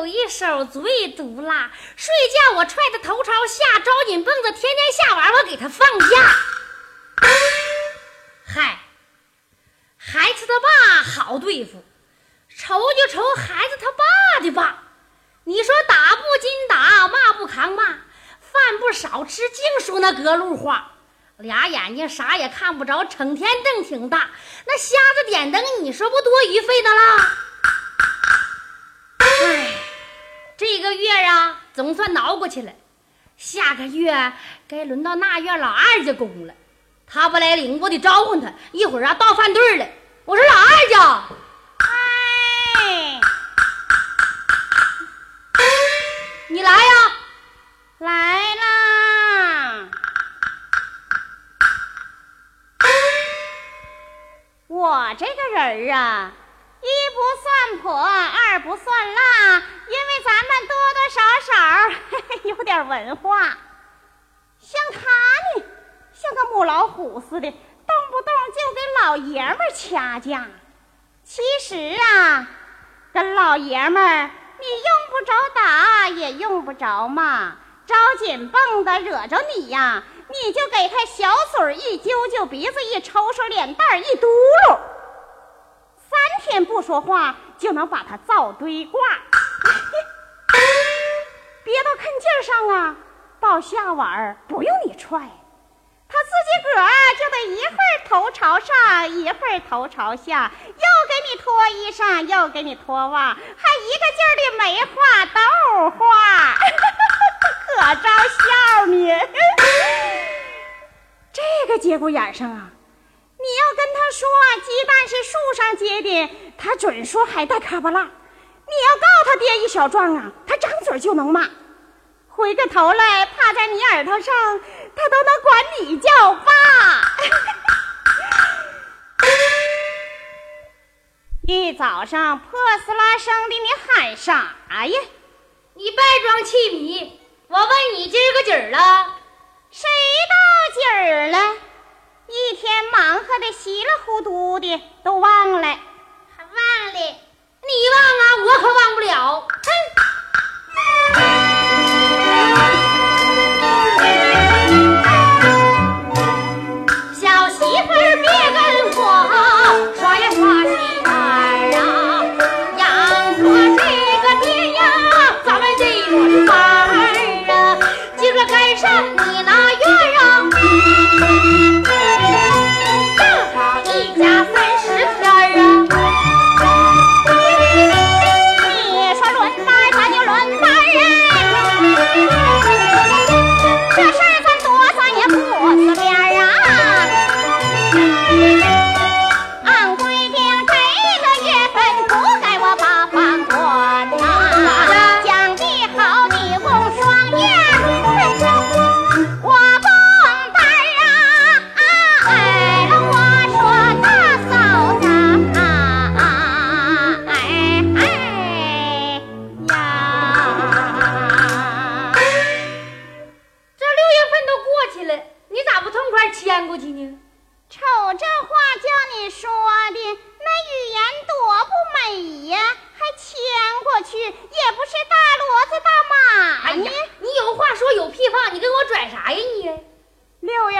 有一手最毒辣。睡觉我踹他头朝下，招紧蹦子，天天下完我给他放假。嗨，孩子他爸好对付，愁就愁孩子他爸的爸。你说打不禁打，骂不扛骂，饭不少吃，净说那隔路话。俩眼睛啥也看不着，成天瞪挺大。那瞎子点灯，你说不多余费的啦？这个月啊，总算熬过去了。下个月该轮到那院老二家公了。他不来领，我得招呼他。一会儿啊，到饭队了。我说老二家，哎，你来呀！来啦！我这个人儿啊，一不算婆，二不算辣，因为咱们多多少少嘿嘿 有点文化。像他呢，像个母老虎似的，动不动就跟老爷们掐架。其实啊，跟老爷们儿，你用不着打，也用不着骂，招紧蹦的惹着你呀，你就给他小嘴一揪揪，鼻子一抽抽，脸蛋一嘟噜，天不说话就能把他造堆挂。憋到坑劲上啊，到下碗儿不用你踹，他自己个儿就得一会儿头朝上，一会儿头朝下，又给你脱衣裳，又给你脱袜，还一个劲儿的梅花豆花，可招笑呢。这个节骨眼上啊，你要跟他说鸡蛋是树上结的，他准说还带卡巴拉。你要告他爹一小状啊，他张嘴就能骂。回过头来趴在你耳朵上，他都能管你叫爸。一早上破撕拉声的，你喊啥呀？你别装气迷，我问你今儿个几儿了？谁到几儿了？一天忙活的稀里糊涂的，都忘了。还忘了？你忘啊，我可忘不了。哼！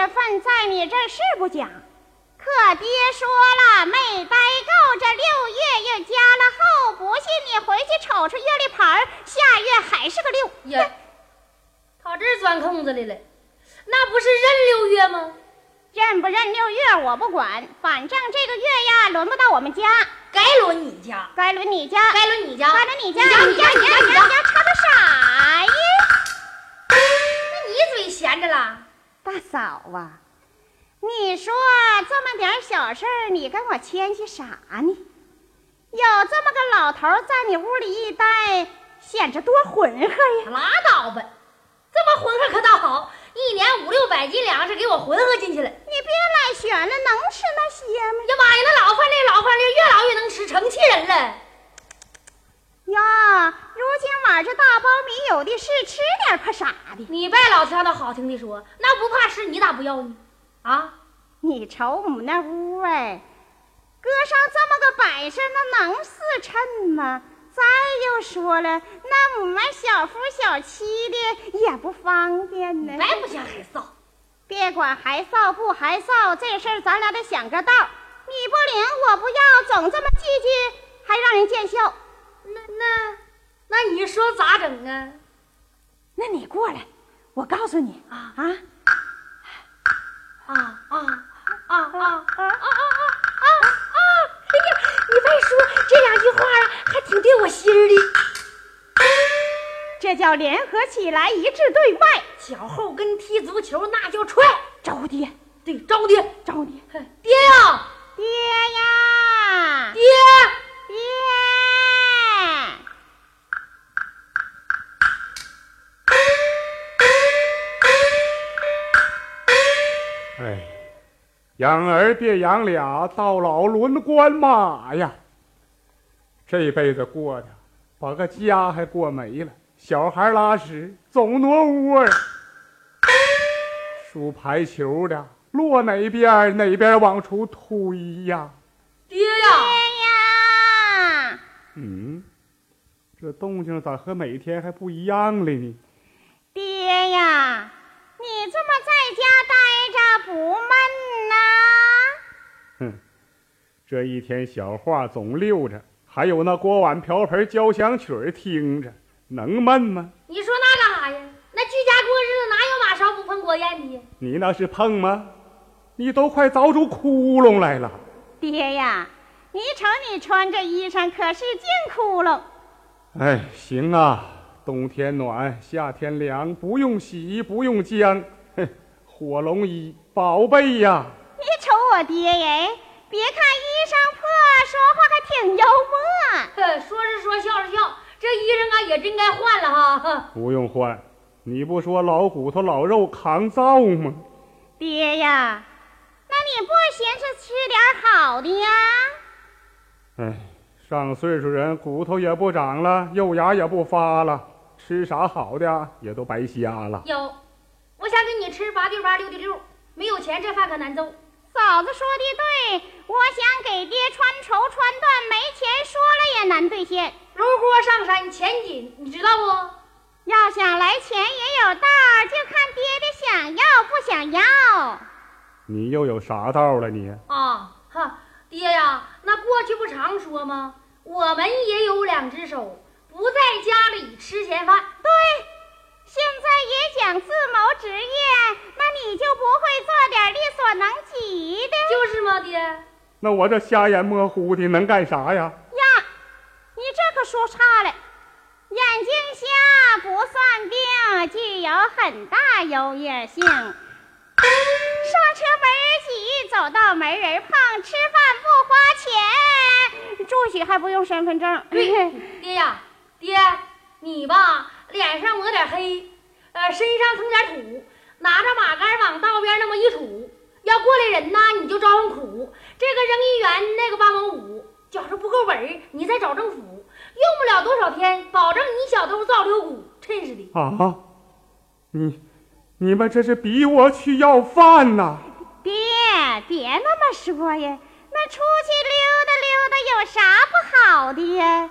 份在你这儿是不假，可爹说了没待够，这六月又加了后，不信你回去瞅瞅月历牌儿，下月还是个六。呀，跑这儿钻空子来了，那不是认六月吗？认不认六月我不管，反正这个月呀轮不到我们家，该轮你家，该轮你家，该轮你家，该轮你家，你家，你家，你家，你家，你你家，家，插个啥呀？那你嘴闲着了？大嫂啊，你说这么点小事儿，你跟我谦虚啥呢？有这么个老头在你屋里一待，显着多浑厚呀！拉倒吧，这么浑厚可倒好，一年五六百斤粮食给我浑厚进去了。你别来悬了，能吃那些吗？呀妈呀，那老饭粒老饭粒越老越能吃，成气人了。呀，如今晚这大苞米有的是，吃点怕啥的？你别老挑那好听的说，那不怕吃，你咋不要呢？啊，你瞅我们那屋哎，搁上这么个摆设，那能四称吗？再又说了，那我们小夫小妻的也不方便呢。白不嫌害臊，别管还臊不还臊，这事儿咱俩得想个道。你不领，我不要，总这么唧唧，还让人见笑。那你说咋整啊？那你过来，我告诉你啊。啊。啊啊啊啊啊啊啊啊啊！哎呀，你别说这两句话啊，还挺对我心儿的。这叫联合起来，一致对外。脚后跟踢足球那叫踹，招爹，对，招爹，招爹，爹呀，爹呀，爹，养儿别养俩，到老轮关马呀。这辈子过的，把个家还过没了，小孩拉屎总挪窝儿，输排球的落哪边哪边往出推呀。爹呀，爹呀，嗯，这动静咋和每天还不一样了呢？爹呀，你这么在家待着不闷呐？哼，这一天小话总溜着，还有那锅碗瓢盆交响曲儿听着，能闷吗？你说那干啥呀？那居家过日子哪有马勺不碰锅沿的？你那是碰吗？你都快凿出窟窿来了。爹呀，你瞅你穿这衣裳可是净窟窿。哎，行啊，冬天暖，夏天凉，不用洗，不用浆，哼，火龙衣，宝贝呀！我爹呀，别看衣裳破，说话还挺幽默。哼，说是说，笑是笑，这衣裳啊也真该换了哈。哼不用换，你不说老骨头老肉扛造吗？爹呀，那你不寻思吃点好的呀？哎，上岁数人骨头也不长了，肉芽也不发了，吃啥好的也都白瞎了。有，我想给你吃八六八，六的六，没有钱这饭可难揍。嫂子说的对，我想给爹穿绸穿缎，没钱说了也难兑现。炉锅上山钱紧，你知道不？要想来钱也有道，就看爹爹想要不想要。你又有啥道了你？啊，哈，爹呀，那过去不常说吗？我们也有两只手，不在家里吃闲饭。对，现在也讲自谋职业，那你就不会做点力所能及的就是嘛，爹。那我这瞎眼模糊的能干啥呀？呀？你这可说差了，眼睛瞎不算病，具有很大优越性。上车没人挤，走道没人碰，吃饭不花钱，住宿还不用身份证。对，爹呀，爹，你吧，脸上抹点黑，呃，身上蹭点土，拿着马杆往道边那么一杵，要过来人呐，你就招呼苦。这个扔一元，那个八毛五，觉着不够本儿，你再找政府，用不了多少天，保证你小偷造六骨，真是的。啊，你你们这是逼我去要饭呐？别别那么说呀，那出去溜达溜达有啥不好的呀？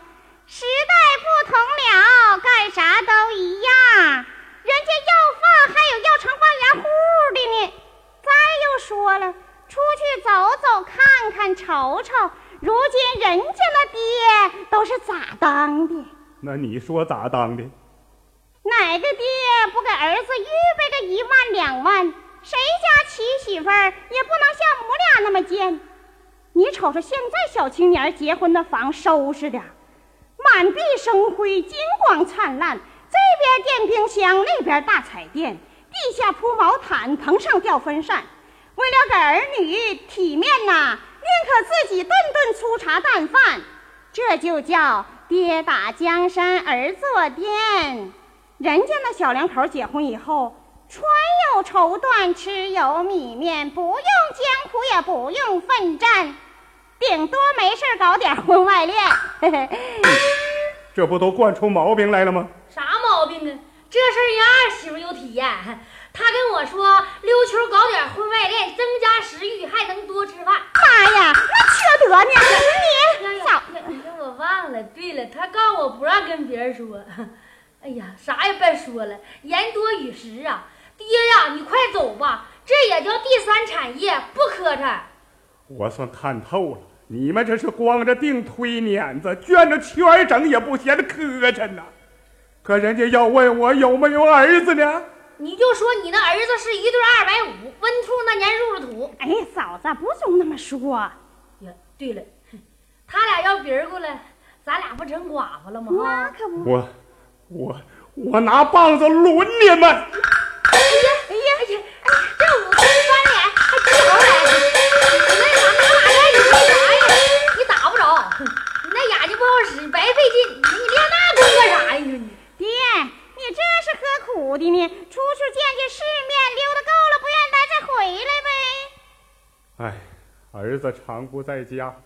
时代不同了，干啥都一样。人家要饭还有要成万元户的呢。再又说了，出去走走看看瞅瞅，如今人家那爹都是咋当的？那你说咋当的？哪个爹不给儿子预备个一万两万？谁家娶媳妇儿也不能像母俩那么贱。你瞅瞅现在小青年结婚的房收拾的，满地生辉，金光灿烂。这边垫冰箱，那边大彩电，地下铺毛毯，棚上吊风扇。为了给儿女体面呐，宁可自己顿顿粗茶淡饭。这就叫爹打江山，儿坐殿。人家那小两口结婚以后，穿有绸缎，吃有米面，不用艰苦，也不用奋战，顶多没事搞点婚外恋。嘿嘿这不都惯出毛病来了吗？啥毛病啊？这事儿人二媳妇有体验。她跟我说溜球搞点婚外恋，增加食欲，还能多吃饭。妈呀，那缺德呢！你呀早呀，你我忘了。对了，他告诉我不让跟别人说。哎呀，啥也别说了，言多语实啊。爹呀，你快走吧，这也叫第三产业，不磕碜。我算看透了，你们这是光着腚推碾子，卷着圈儿整也不嫌磕碜呐。可人家要问我有没有儿子呢？你就说你那儿子是一对二百五，温兔那年入了土。哎，嫂子不总那么说。呀，对了，他俩要别人过来，咱俩不成寡妇了吗？那！可不。我我我拿棒子抡你们！哎呀，白费劲。你你练那功干啥呀？你说你。爹，你这是何苦的呢？出去见见世面，溜达够了，不愿意待再回来呗。哎，儿子常不在家，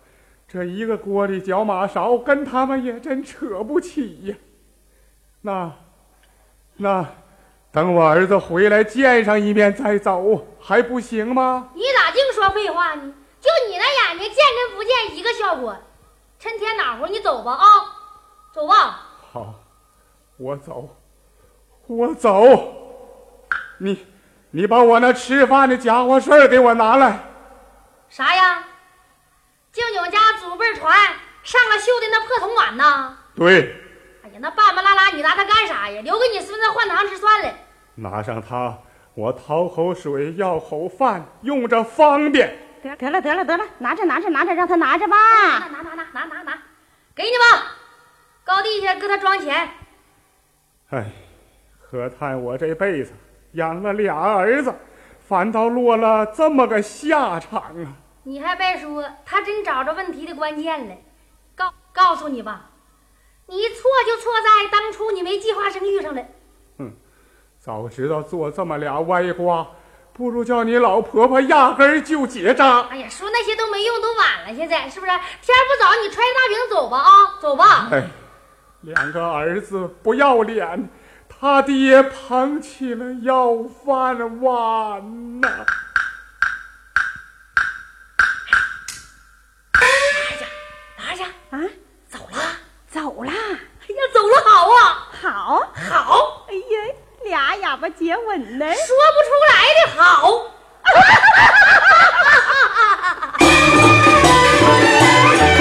这一个锅里搅马勺，跟他们也真扯不起呀。那那等我儿子回来见上一面再走，还不行吗？你咋净说废话呢？就你那眼睛，见跟不见一个效果。趁天暖和，你走吧啊，走吧。好，我走，我走。你你把我那吃饭的家伙事儿给我拿来。啥呀？舅舅家祖辈传上了锈的那破铜碗呐？对，哎呀，那半半拉拉，你拿它干啥呀？留给你孙子换糖吃算了。拿上它，我讨口水，要口饭，用着方便。得得了得了得了，拿着拿着拿着，让他拿着吧。拿拿拿拿拿拿拿，给你吧，高地下搁他装钱。哎，何叹我这辈子养了俩儿子，反倒落了这么个下场啊！你还别说，他真找着问题的关键了。告告诉你吧，你错就错在当初你没计划生育上了。早知道做这么俩歪瓜，不如叫你老婆婆压根儿就结扎。哎呀，说那些都没用，都晚了。现在是不是？天不早，你揣着大饼走吧啊，走吧。哎，两个儿子不要脸，他爹捧起了要饭碗呐、拿着，拿着，啊，走了。走了，哎呀，走了好啊，好。好，哎呀，俩哑巴接吻呢。说不出来的好。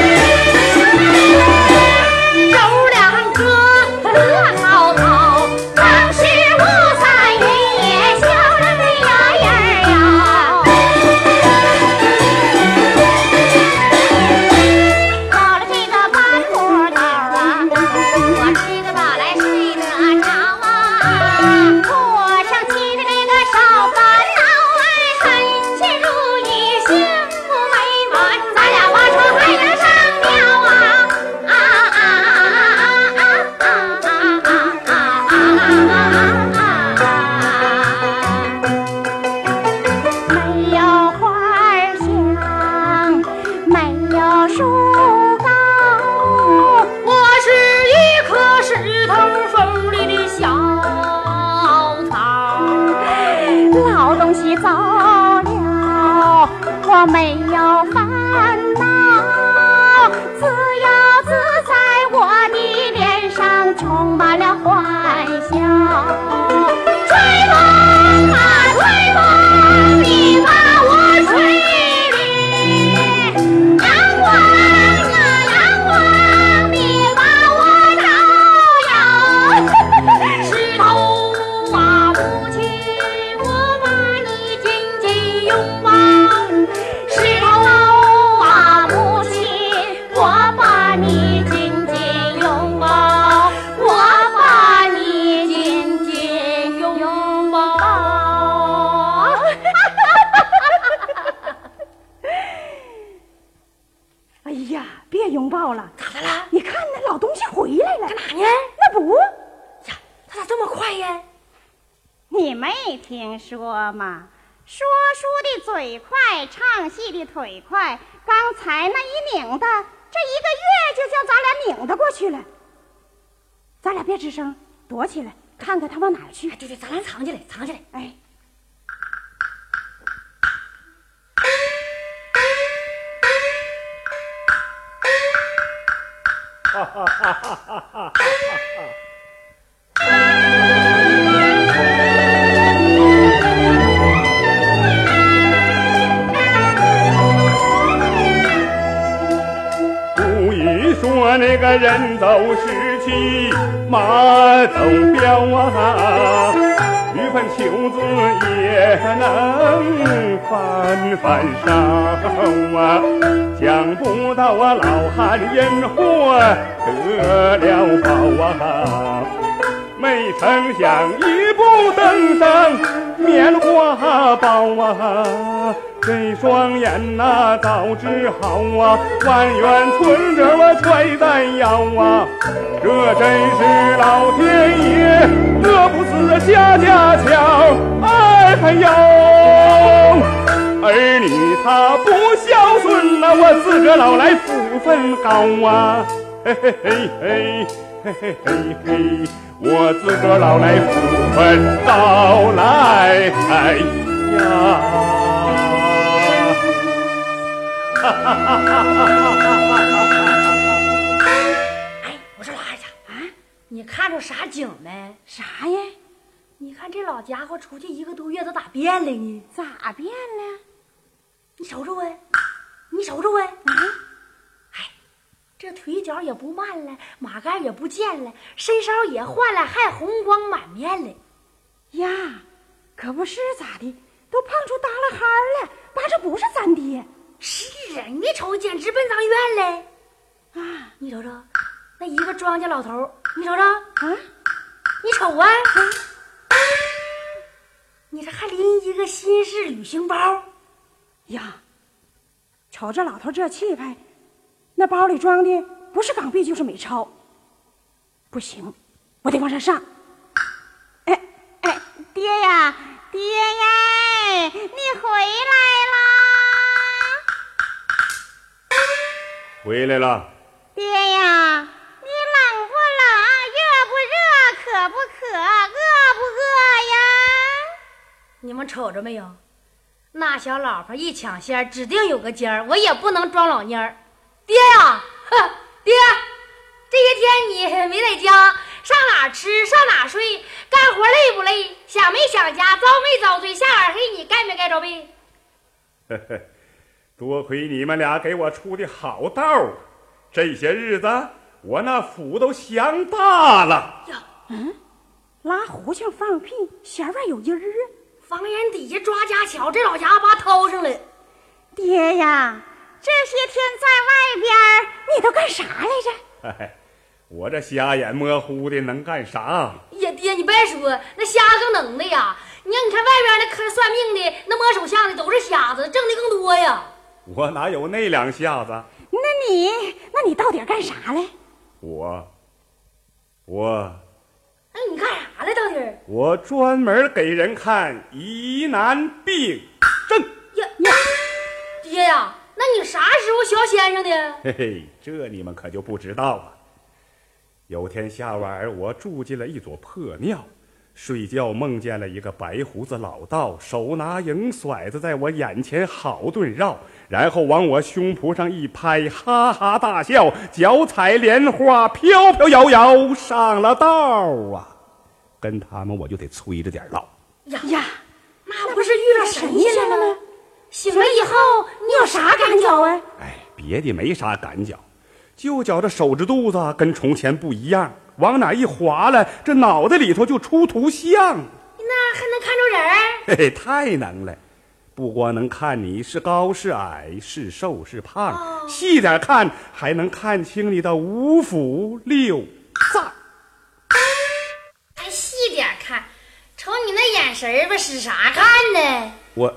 说嘛说书的嘴快唱戏的腿快刚才那一拧的这一个月就叫咱俩拧的过去了。咱俩别吱声躲起来看看他往哪儿去。对对咱俩藏起来藏起来。哎。人走时骑马走膘啊，玉盆秋子也能翻翻手啊，想不到啊老汉烟火得了宝啊。没成想一步登上棉花包啊，这双眼呐、早治好啊，万元存折我揣在腰啊，这真是老天爷饿不死瞎家巧，哎嗨呦，儿女他不孝顺呐、我自个老来福分高啊，嘿嘿嘿嘿。嘿嘿嘿嘿，我自个儿老来福分到来哎呀！哈哈哈哈哈哈！哎，我说老二家啊，你看着啥景没？啥呀？你看这老家伙出去一个多月，都咋变了呢？咋变了？你瞅瞅啊，你瞅瞅哎，啊？这腿脚也不慢了，马杆也不见了，身梢也换了，还红光满面了。呀，可不是咋的，都胖出耷拉哈儿了，八这不是咱爹是啊，你瞅简直奔咱院嘞！啊你瞅瞅，那一个庄稼老头，你瞅瞅，啊！你瞅啊，你这还拎一个新式旅行包，呀，瞅这老头这气派，那包里装的不是港币就是美钞。不行，我得往上上。哎哎，爹呀，爹呀，你回来啦！回来了，爹呀，你冷不冷？热不热？渴不渴？饿不饿呀？你们瞅着没有？那小老婆一抢先，指定有个尖儿，我也不能装老蔫儿。爹呀，哼，爹，这些天你没在家，上哪吃，上哪睡，干活累不累？想没想家？遭没遭罪？下晚黑你该没该着呗？呵呵，多亏你们俩给我出的好道儿，这些日子我那福都享大了。拉胡琴放屁，弦外有音儿啊！房檐底下抓家巧，这老家伙把掏上了。爹呀，这些天在外边儿你都干啥来着？嘿嘿，我这瞎眼模糊的能干啥？呀，爹，你别说，那瞎更能的呀！你看，你看外边那看算命的、那摸手相的都是瞎子，挣的更多呀。我哪有那两下子？那你，那你到底干啥来？我，我，那你干啥来到底？我专门给人看疑难病症。呀呀，爹呀，那你啥时候学先生的？嘿嘿，这你们可就不知道了。有天下晚儿，我住进了一座破庙，睡觉梦见了一个白胡子老道，手拿银甩子在我眼前好顿绕，然后往我胸脯上一拍，哈哈大笑，脚踩莲花，飘飘摇摇上了道啊！跟他们我就得催着点唠。呀呀，那不是遇上神仙了吗？醒了以后你有啥感觉啊？哎，别的没啥感觉，就觉着手指肚子跟从前不一样，往哪一划了，这脑袋里头就出图像，那还能看着人儿？嘿嘿，太能了！不光能看你是高是矮，是瘦是胖，细点看还能看清你的五腑六脏。还细点看，瞅你那眼神儿吧，使啥看呢？我，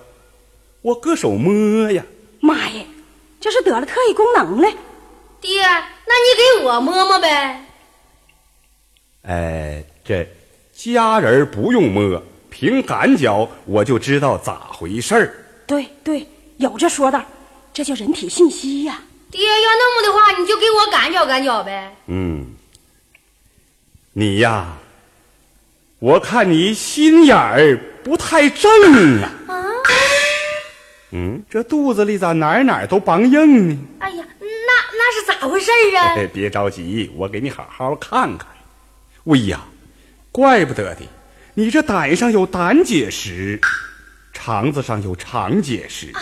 我搁手摸呀，妈呀，这是得了特异功能了！爹，那你给我摸摸呗。哎，这家人不用摸，凭感觉我就知道咋回事儿。对对，有这说道，这叫人体信息呀、爹，要那么的话，你就给我感觉感觉呗。嗯，你呀，我看你心眼儿不太正啊。啊，嗯，这肚子里咋哪哪都梆硬呢？哎呀，那那是咋回事啊？哎，别着急，我给你好好看看。喂呀，怪不得的，你这胆上有胆结石，肠子上有肠结石，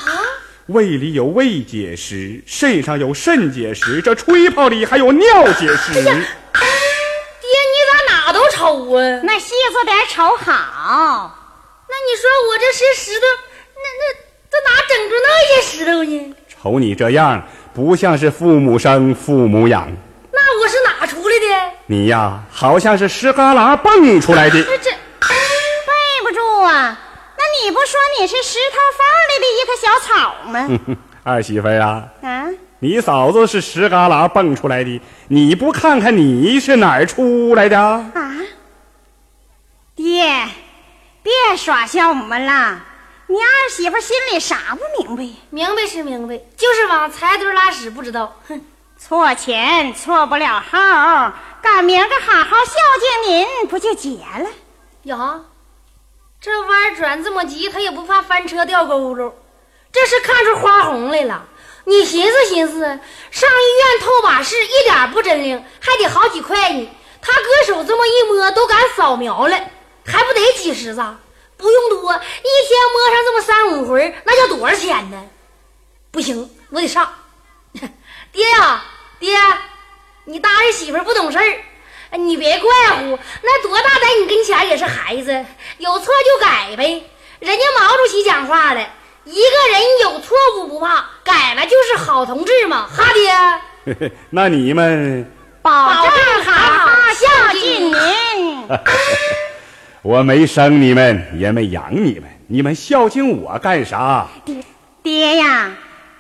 胃里有胃结石，肾上有肾结石，这吹泡里还有尿结石。爹，你咋哪都瞅啊？那细着点瞅好。那你说我这是石头，那那这哪整出那些石头呢？瞅你这样，不像是父母生父母养。那我是哪出来的？你呀，好像是石旮旯蹦出来的。这这背不住啊！那你不说你是石头缝里的一棵小草吗？二媳妇呀啊，啊，你嫂子是石旮旯蹦出来的，你不看看你是哪儿出来的？啊，爹，别耍笑我们了。你二媳妇心里啥不明白？明白是明白，就是往财堆拉屎不知道。哼，错钱错不了号，赶明个好好孝敬您，不就结了？呀，这弯转这么急，他也不怕翻车掉沟沟，这是看出花红来了。你寻思寻思，上医院透把式，一点不真灵，还得好几块呢。他搁手这么一摸，都敢扫描了，还不得几十子？不用多，一天摸上这么三五回，那叫多少钱呢？不行，我得上。爹呀，爹，你搭着媳妇不懂事儿，哎你别怪乎，那多大在你跟前也是孩子，有错就改呗。人家毛主席讲话了，一个人有错误不怕，改了就是好同志嘛。哈爹，那你们，保保证证好好孝敬您。我没生你们，也没养你们，你们孝敬我干啥？爹爹呀，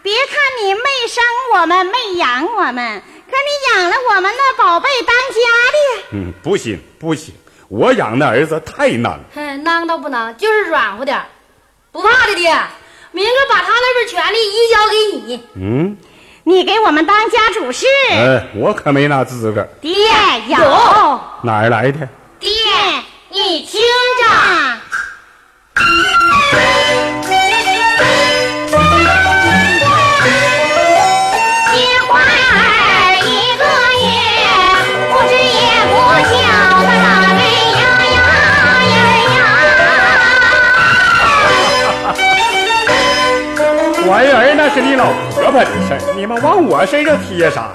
别看你没生我们，没养我们，可你养了我们那宝贝当家的。嗯，不行不行，我养那儿子太囊。哼，囊倒不囊，就是软乎点儿，不怕的爹。明个把他那份权利移交给你。嗯，你给我们当家主事，呃，我可没那资格。爹有。哪儿来的？爹，你听着。结婚儿一个月，不知也不觉得！怀儿那是你老婆婆的事儿，你们往我身上贴啥？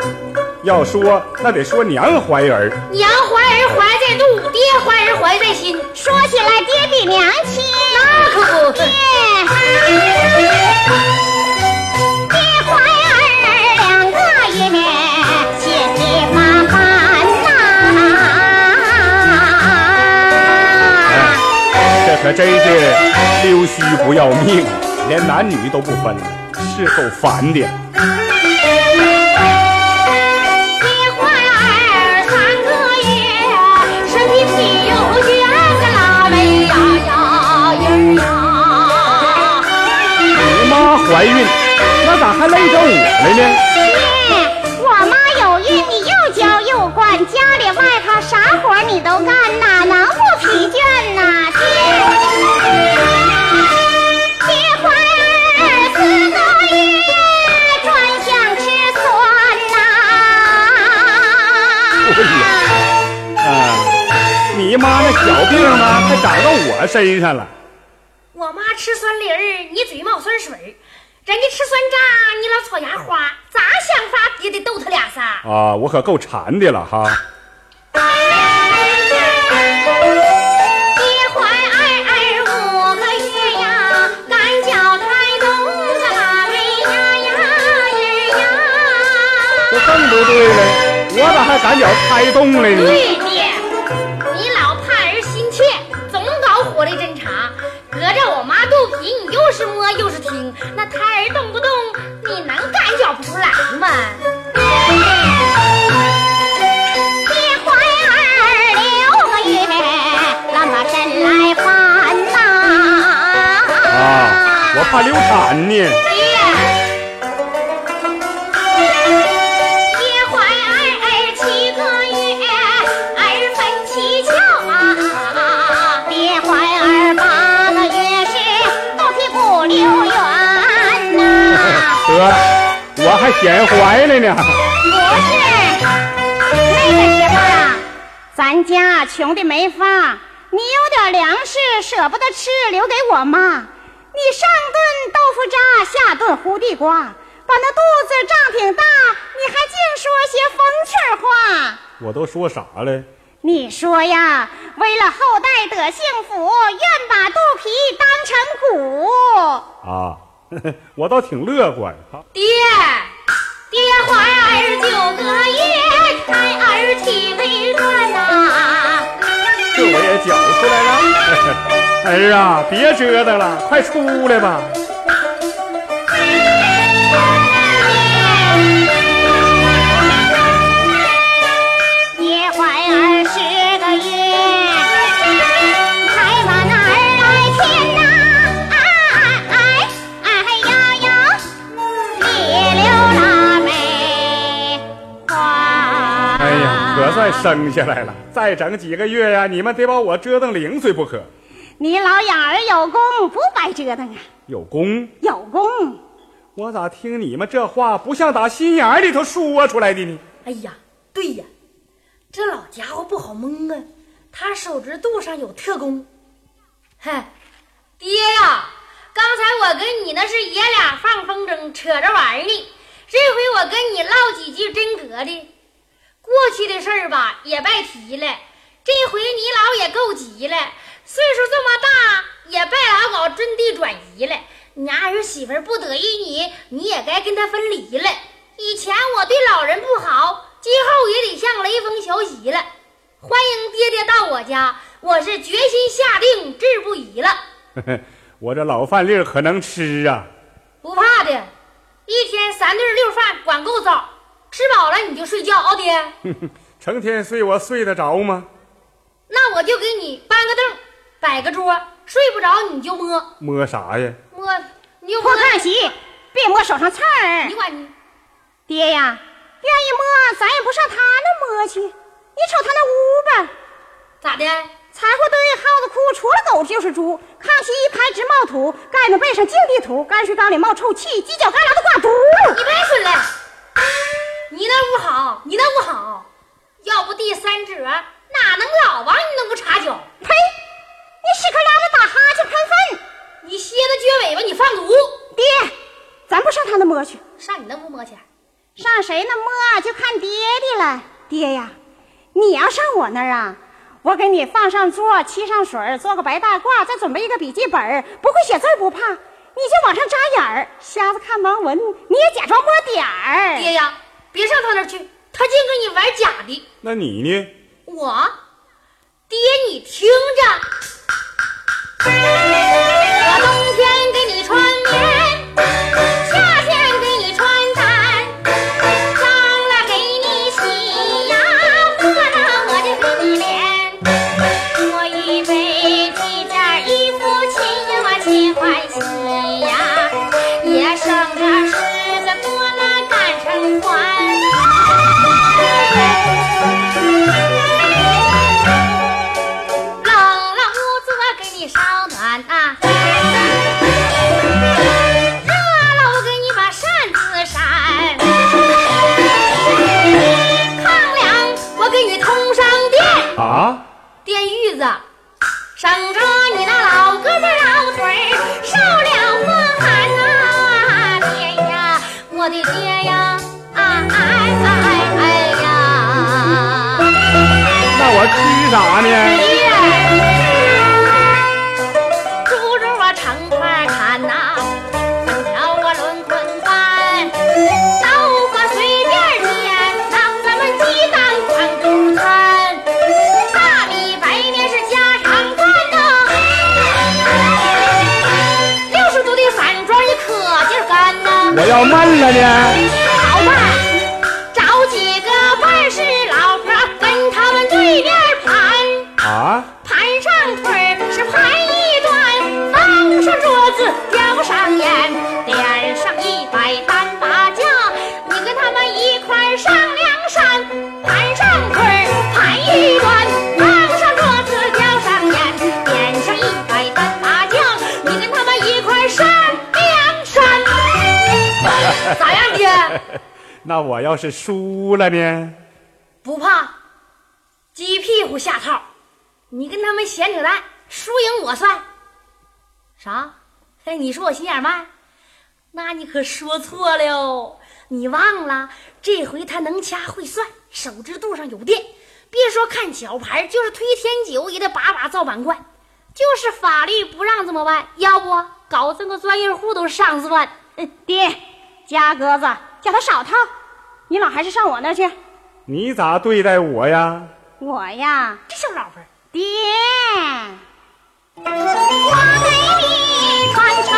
要说那得说娘怀儿，娘爹怀儿怀在心。说起来，爹比娘亲。那可不。爹，爹怀儿两个月，心里发烦呐。这可真是溜须不要命，连男女都不分了，是够烦的。怀孕，那咋还累着我来呢？爹，我妈有孕，你又教又惯，家里外头啥活你都干，哪能不疲倦呐？爹，爹怀儿四个月，专想吃酸呐。啊，你妈那小病呢，还长到我身上了。我妈吃酸梨儿，你嘴冒酸水儿；人家吃酸渣，你老草牙花，咋想法也得逗他俩仨。啊，我可够馋的了哈！爹怀儿五个月呀，赶脚抬动个腊梅呀呀呀呀。这更不对了，我咋还赶脚胎动了呢？能赶脚不出来嘛？爹怀儿六个月，那么身来烦呐。啊，我怕流产呢。我还显怀了呢。不是，那个时候啊，咱家穷的没法，你有点粮食舍不得吃，留给我妈。你上顿豆腐渣，下顿糊地瓜，把那肚子胀挺大，你还净说些风趣话。我都说啥了？你说呀，为了后代得幸福，愿把肚皮当成鼓。啊。我倒挺乐观。爹，爹怀儿九个月，胎儿体微乱呐。这我也搅出来了。儿啊，别折腾了，快出来吧。生下来了。再整几个月呀，你们得把我折腾零碎不可。你老养儿有功，不白折腾啊，有功？有功。我咋听你们这话不像打心眼里头说出来的呢？哎呀，对呀，这老家伙不好蒙啊，他手指肚上有特工。嗨，爹呀，刚才我跟你那是爷俩放风筝，扯着玩呢。这回我跟你唠几句真格的，过去的事儿吧也别提了。这回你老也够急了，岁数这么大，也别老搞阵地转移了。你家儿媳妇儿不得意你，你也该跟她分离了。以前我对老人不好，今后也得向雷锋学习了。欢迎爹爹到我家，我是决心下定，志不移了。我这老饭粒儿可能吃啊！不怕的，一天三顿六饭，管够早。吃饱了你就睡觉啊，爹。成天睡我睡得着吗？那我就给你搬个凳，摆个桌，睡不着你就摸摸啥呀？摸，你就摸不。看席，别摸手上刺儿你。管你，爹呀，愿意摸，咱也不上他那摸去。你瞅他那屋吧，咋的？柴火堆、耗子窟，除了狗就是猪。炕席一排直冒土，盖子背上净地土，泔水缸里冒臭气，犄角旮旯都挂毒。你别说了，你那屋好，你那屋好，要不第三者哪能老往你那屋插脚？呸！你屎壳郎子打哈欠喷粪。你蝎子撅尾巴，你放毒，爹，咱不上他那摸去，上你那屋摸去。上谁那摸就看爹的了。爹呀，你要上我那儿啊，我给你放上桌，沏上水，做个白大褂，再准备一个笔记本。不会写字不怕，你就往上扎眼儿，瞎子看盲文，你也假装摸点儿。爹呀，别上他那儿去，他净跟你玩假的。那你呢？我，爹，你听着，我冬天给你穿我吃啥呢？猪肉啊成块砍呐，粉条啊轮捆翻，豆腐随便煎，当咱们鸡蛋管顾餐。大米白面是家常饭呐，六十度的饭庄也可劲儿干呐。我要闷了呢。那我要是输了呢？不怕，鸡屁股下套，你跟他们闲扯淡，输赢我算。啥？嘿，你说我心眼慢？那你可说错了，你忘了这回他能掐会算，手指肚上有电，别说看脚牌，就是推天九也得把把造板块。就是法律不让这么办，要不搞这个专业户都上算。爹，家鸽子叫他少套，你老还是上我那去。你咋对待我呀？我呀，这小老婆，爹，我给你传愁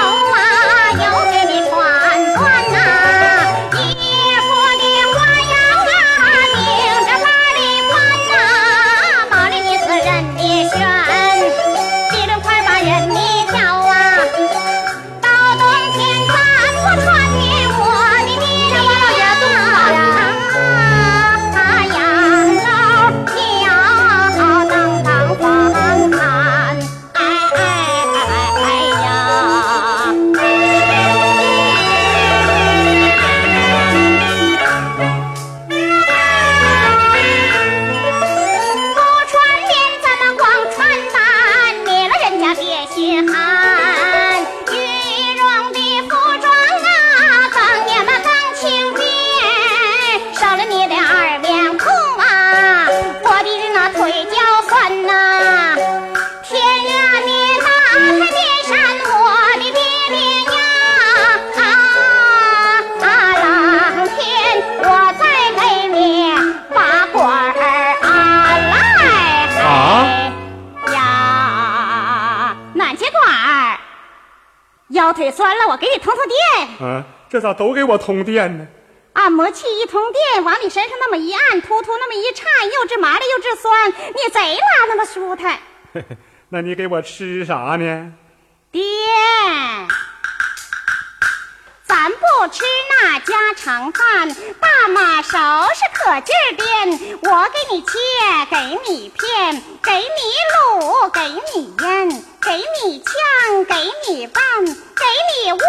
咋都给我通电呢？按摩器一通电，往你身上那么一按，突突那么一颤，又治麻了又治酸，你贼拉那么舒坦。那你给我吃啥呢？爹，咱不吃那家常饭，大马勺是可劲儿颠。我给你切，给你片，给你卤，给你腌，给你炝，给你拌，给你握，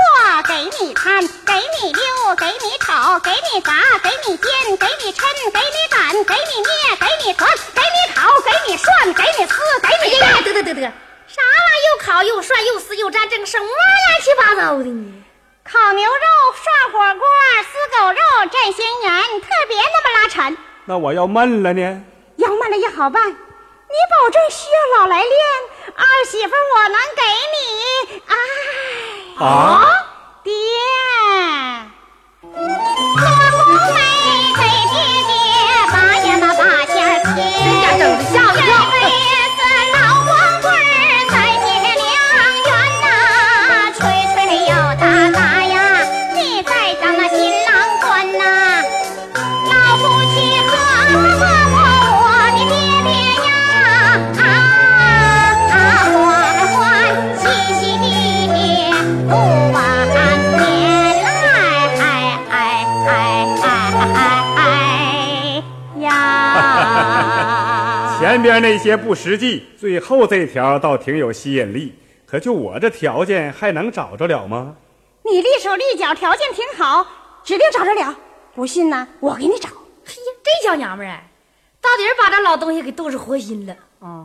给你摊，给你溜，给你炒，给你炸，给你煎，给你抻，给你擀，给你捏，给你团，给你烤，给你涮，给你撕，给你哎呀，干。得得得得，啥玩意儿又烤又涮又撕又粘，整什么乱七八糟的呢？烤牛肉、涮火锅、撕狗肉、蘸咸盐，特别那么拉馋。那我要闷了呢？要闷了也好办，你保证需要老来练，二媳妇我能给你。哎，啊，爹，罗前边那些不实际，最后这条倒挺有吸引力。可就我这条件，还能找着了吗？你利手利脚，条件挺好，指定找着了。不信呢，我给你找。嘿呀，这小娘们儿啊，到底是把这老东西给逗是活心了啊！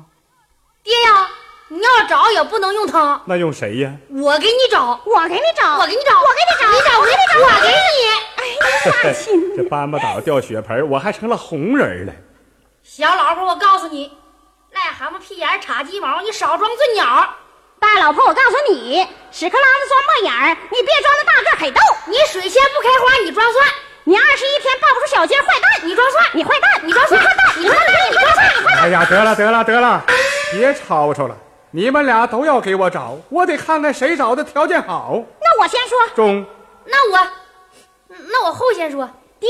爹呀，你要找也不能用他，那用谁呀？我给你找，我给你找，我给你找，我给你找，你找，我给你找，我给你。哎，大亲，这搬不倒掉血盆，我还成了红人了。小老婆，我告诉你，癞蛤蟆屁眼儿插鸡毛，你少装俊鸟。大老婆，我告诉你，屎壳郎子装墨眼儿，你别装那大个海豆。你水仙不开花，你装蒜；你二十一天抱不出小鸡儿，坏蛋，你装蒜；你坏蛋，你装蒜；你装蒜；你装蒜；你坏蛋。哎呀，得了得了得了，别吵吵了。你们俩都要给我找，我得看看谁找的条件好。那我先说，中，那我，那我后先说。爹，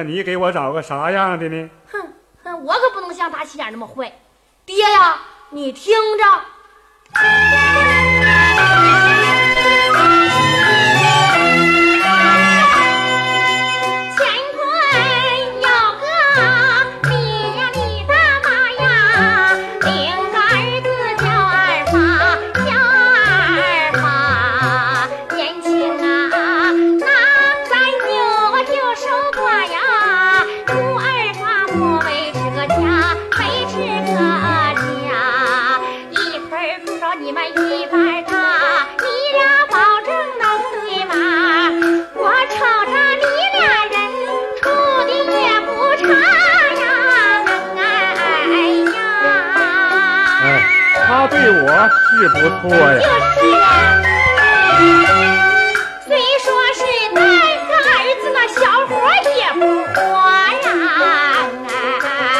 那你给我找个啥样的呢？哼哼，我可不能像他心眼那么坏。爹呀，你听着。是不错呀，就是啊。虽说是带个儿子，那小伙也不活呀。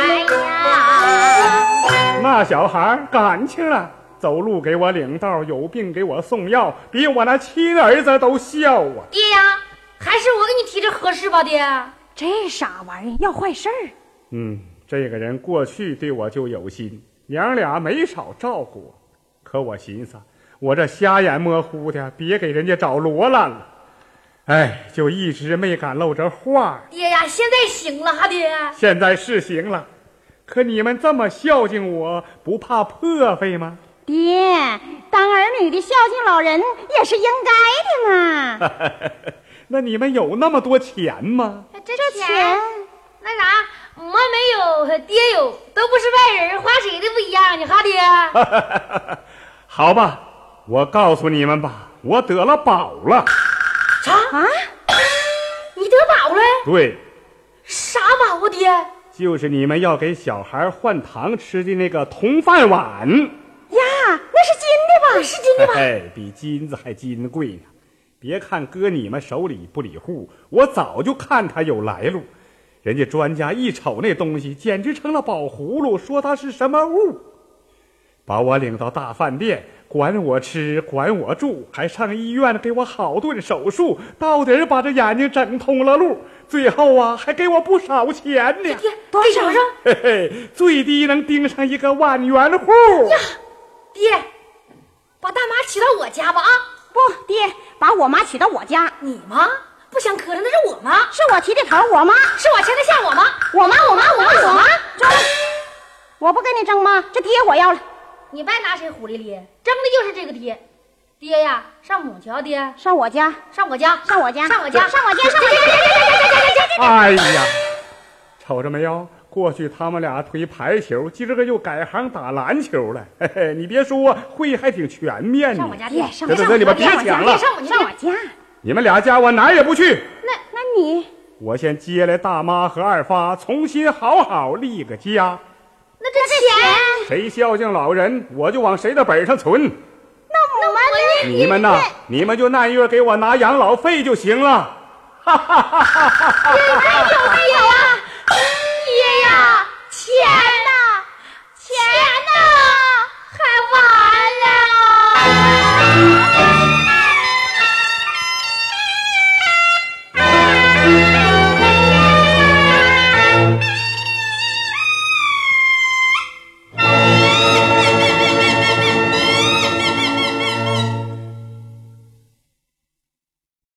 哎呀，那小孩感情了，走路给我领道，有病给我送药，比我那亲儿子都孝啊。爹呀，还是我给你提这合适吧，爹。这傻玩意儿要坏事儿。嗯，这个人过去对我就有心，娘俩没少照顾我。可我寻思，我这瞎眼模糊的，别给人家找罗烂了。哎，就一直没敢露这话。爹呀，现在行了哈，爹。现在是行了，可你们这么孝敬我，不怕破费吗？爹，当儿女的孝敬老人也是应该的嘛。那你们有那么多钱吗？这钱，那啥，我没有，爹有，都不是外人，花谁的不一样呢，哈，爹。好吧，我告诉你们吧，我得了宝了。啥啊？你得宝了？对。啥宝啊，爹？就是你们要给小孩换糖吃的那个铜饭碗。呀，那是金的吧？是金的吧？哎，比金子还金贵呢。别看搁你们手里不理户，我早就看它有来路。人家专家一瞅那东西，简直成了宝葫芦，说它是什么物。把我领到大饭店，管我吃，管我住，还上医院给我好顿手术，到底把这眼睛整通了路。最后啊，还给我不少钱呢。爹，多少？嘿嘿，最低能盯上一个万元户。呀，爹，把大妈娶到我家吧啊！不，爹，把我妈娶到我家。你妈不想磕碜，那是我妈，是我提的头。我妈是我牵的线，我妈，我妈，我妈，我妈，我妈。争！我不跟你争吗？这爹我要了。你别拿谁狐狸咧，争的就是这个爹，爹呀，上母桥，爹上我家，上我家，上我家，上我家，上我家，上我家，哎呀，瞅着没有？过去他们俩推排球，今儿个又改行打篮球了。嘿嘿，你别说，会还挺全面呢。上我家，爹，上我家，里边别抢了，上我上我家。你们俩家我哪儿也不去。那那你，我先接来大妈和二发，重新好好立个家。那这钱，谁孝敬老人，我就往谁的本上存。那我们呢？你们呐，你们就按月给我拿养老费就行了。哈哈哈哈哈！有没有